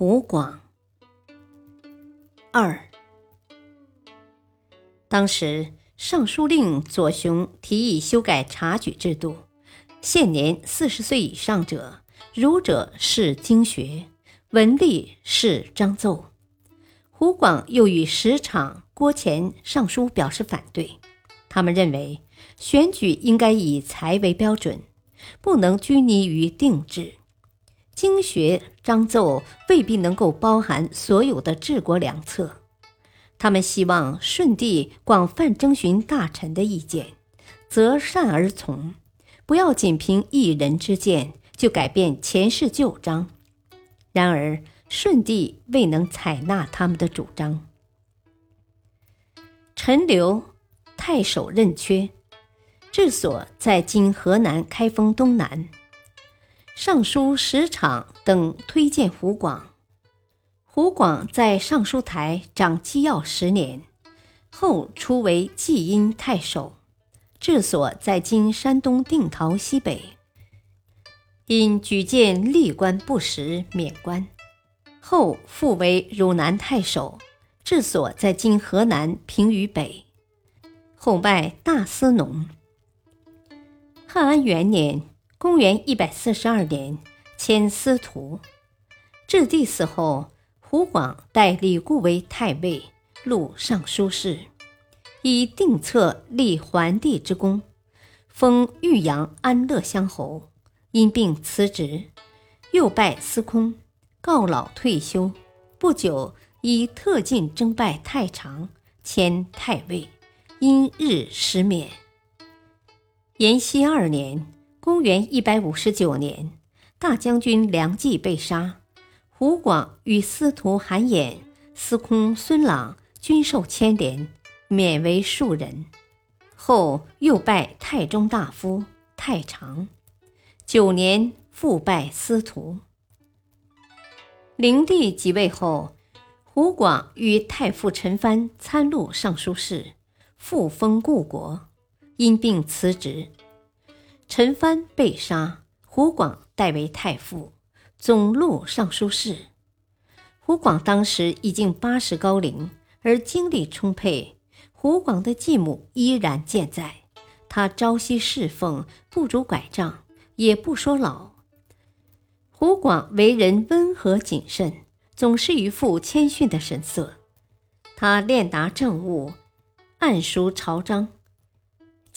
胡广二，当时尚书令左雄提议修改察举制度，现年四十岁以上者，儒者是经学，文吏是章奏。胡广又与石场、郭乾上书表示反对，他们认为选举应该以才为标准，不能拘泥于定制。经学章奏未必能够包含所有的治国良策，他们希望舜帝广泛征询大臣的意见，择善而从，不要仅凭一人之见就改变前世旧章。然而舜帝未能采纳他们的主张。陈留太守任缺，治所在今河南开封东南。尚书石场等推荐胡广，胡广在尚书台掌机要十年，后出为济阴太守，治所在今山东定陶西北。因举荐吏官不实，免官，后复为汝南太守，治所在今河南平舆北，后拜大司农。汉安元年。公元一百四十二年，迁司徒。至帝死后，胡广代李固为太尉、录尚书事，以定策立桓帝之功，封豫阳安乐乡侯。因病辞职，又拜司空，告老退休。不久，以特进征拜太常，迁太尉，因日失免。延熙二年。公元一百五十九年，大将军梁冀被杀，胡广与司徒韩衍、司空孙朗均受牵连，免为庶人。后又拜太中大夫、太常。九年复拜司徒。灵帝即位后，胡广与太傅陈蕃参录尚书事，复封故国，因病辞职。陈蕃被杀，胡广代为太傅、总录尚书事。胡广当时已经八十高龄，而精力充沛。胡广的继母依然健在，他朝夕侍奉，不拄拐杖，也不说老。胡广为人温和谨慎，总是一副谦逊的神色。他练达政务，谙熟朝章。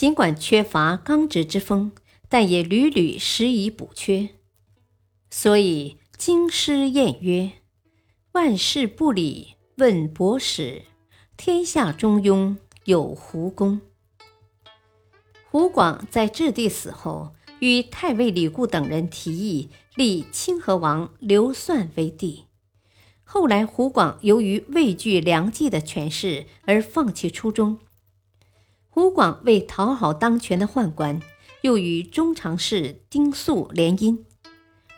尽管缺乏刚直之风，但也屡屡施以补缺，所以京师谚曰：“万事不理问博史，天下中庸有胡公。”胡广在质帝死后，与太尉李固等人提议立清河王刘算为帝。后来，胡广由于畏惧梁冀的权势而放弃初衷。胡广为讨好当权的宦官，又与中常侍丁肃联姻，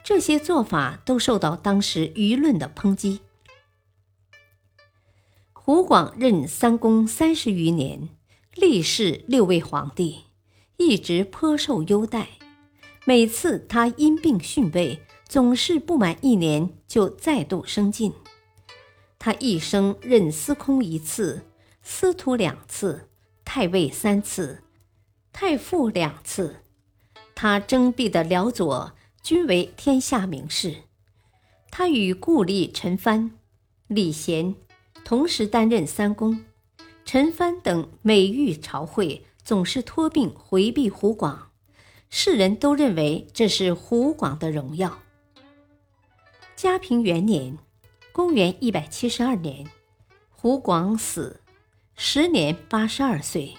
这些做法都受到当时舆论的抨击。胡广任三公三十余年，历仕六位皇帝，一直颇受优待。每次他因病逊位，总是不满一年就再度升进。他一生任司空一次，司徒两次。太尉三次，太傅两次，他征辟的辽左均为天下名士。他与故吏陈蕃、李贤同时担任三公，陈蕃等每遇朝会，总是托病回避湖广，世人都认为这是湖广的荣耀。嘉平元年，公元一百七十二年，湖广死。时年八十二岁，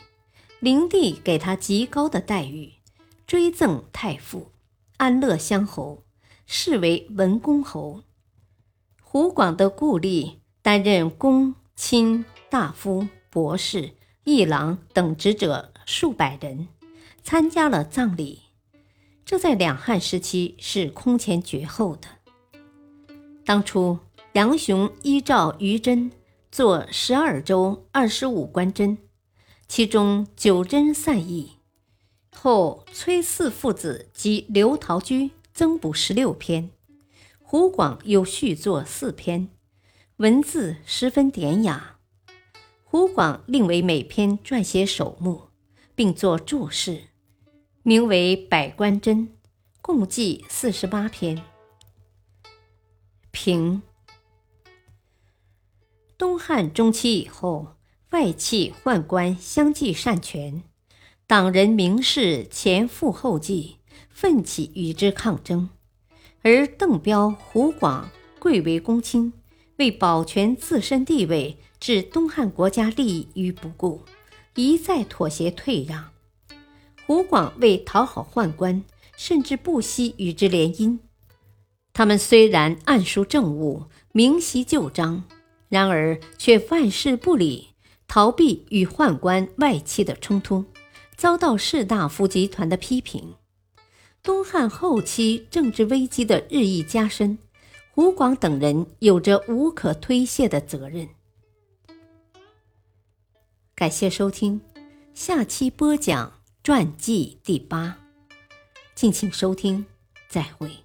灵帝给他极高的待遇，追赠太傅、安乐乡侯，视为文公侯。胡广的故吏担任公卿、大夫、博士、议郎等职者数百人，参加了葬礼。这在两汉时期是空前绝后的。当初杨雄依照于真做十二州二十五官箴，其中九箴散佚。后崔四父子及刘陶居增补十六篇。胡广又续作四篇，文字十分典雅。胡广另为每篇撰写首目，并作注释，名为《百官箴》，共计四十八篇。评：东汉中期以后，外戚宦官相继擅权，党人名士前赴后继，奋起与之抗争。而邓彪、胡广贵为公卿，为保全自身地位，置东汉国家利益于不顾，一再妥协退让。胡广为讨好宦官，甚至不惜与之联姻。他们虽然暗书政务，明袭旧章，然而却万事不理，逃避与宦官外戚的冲突，遭到士大夫集团的批评。东汉后期政治危机的日益加深，胡广等人有着无可推卸的责任。感谢收听，下期播讲传记第八，敬请收听，再会。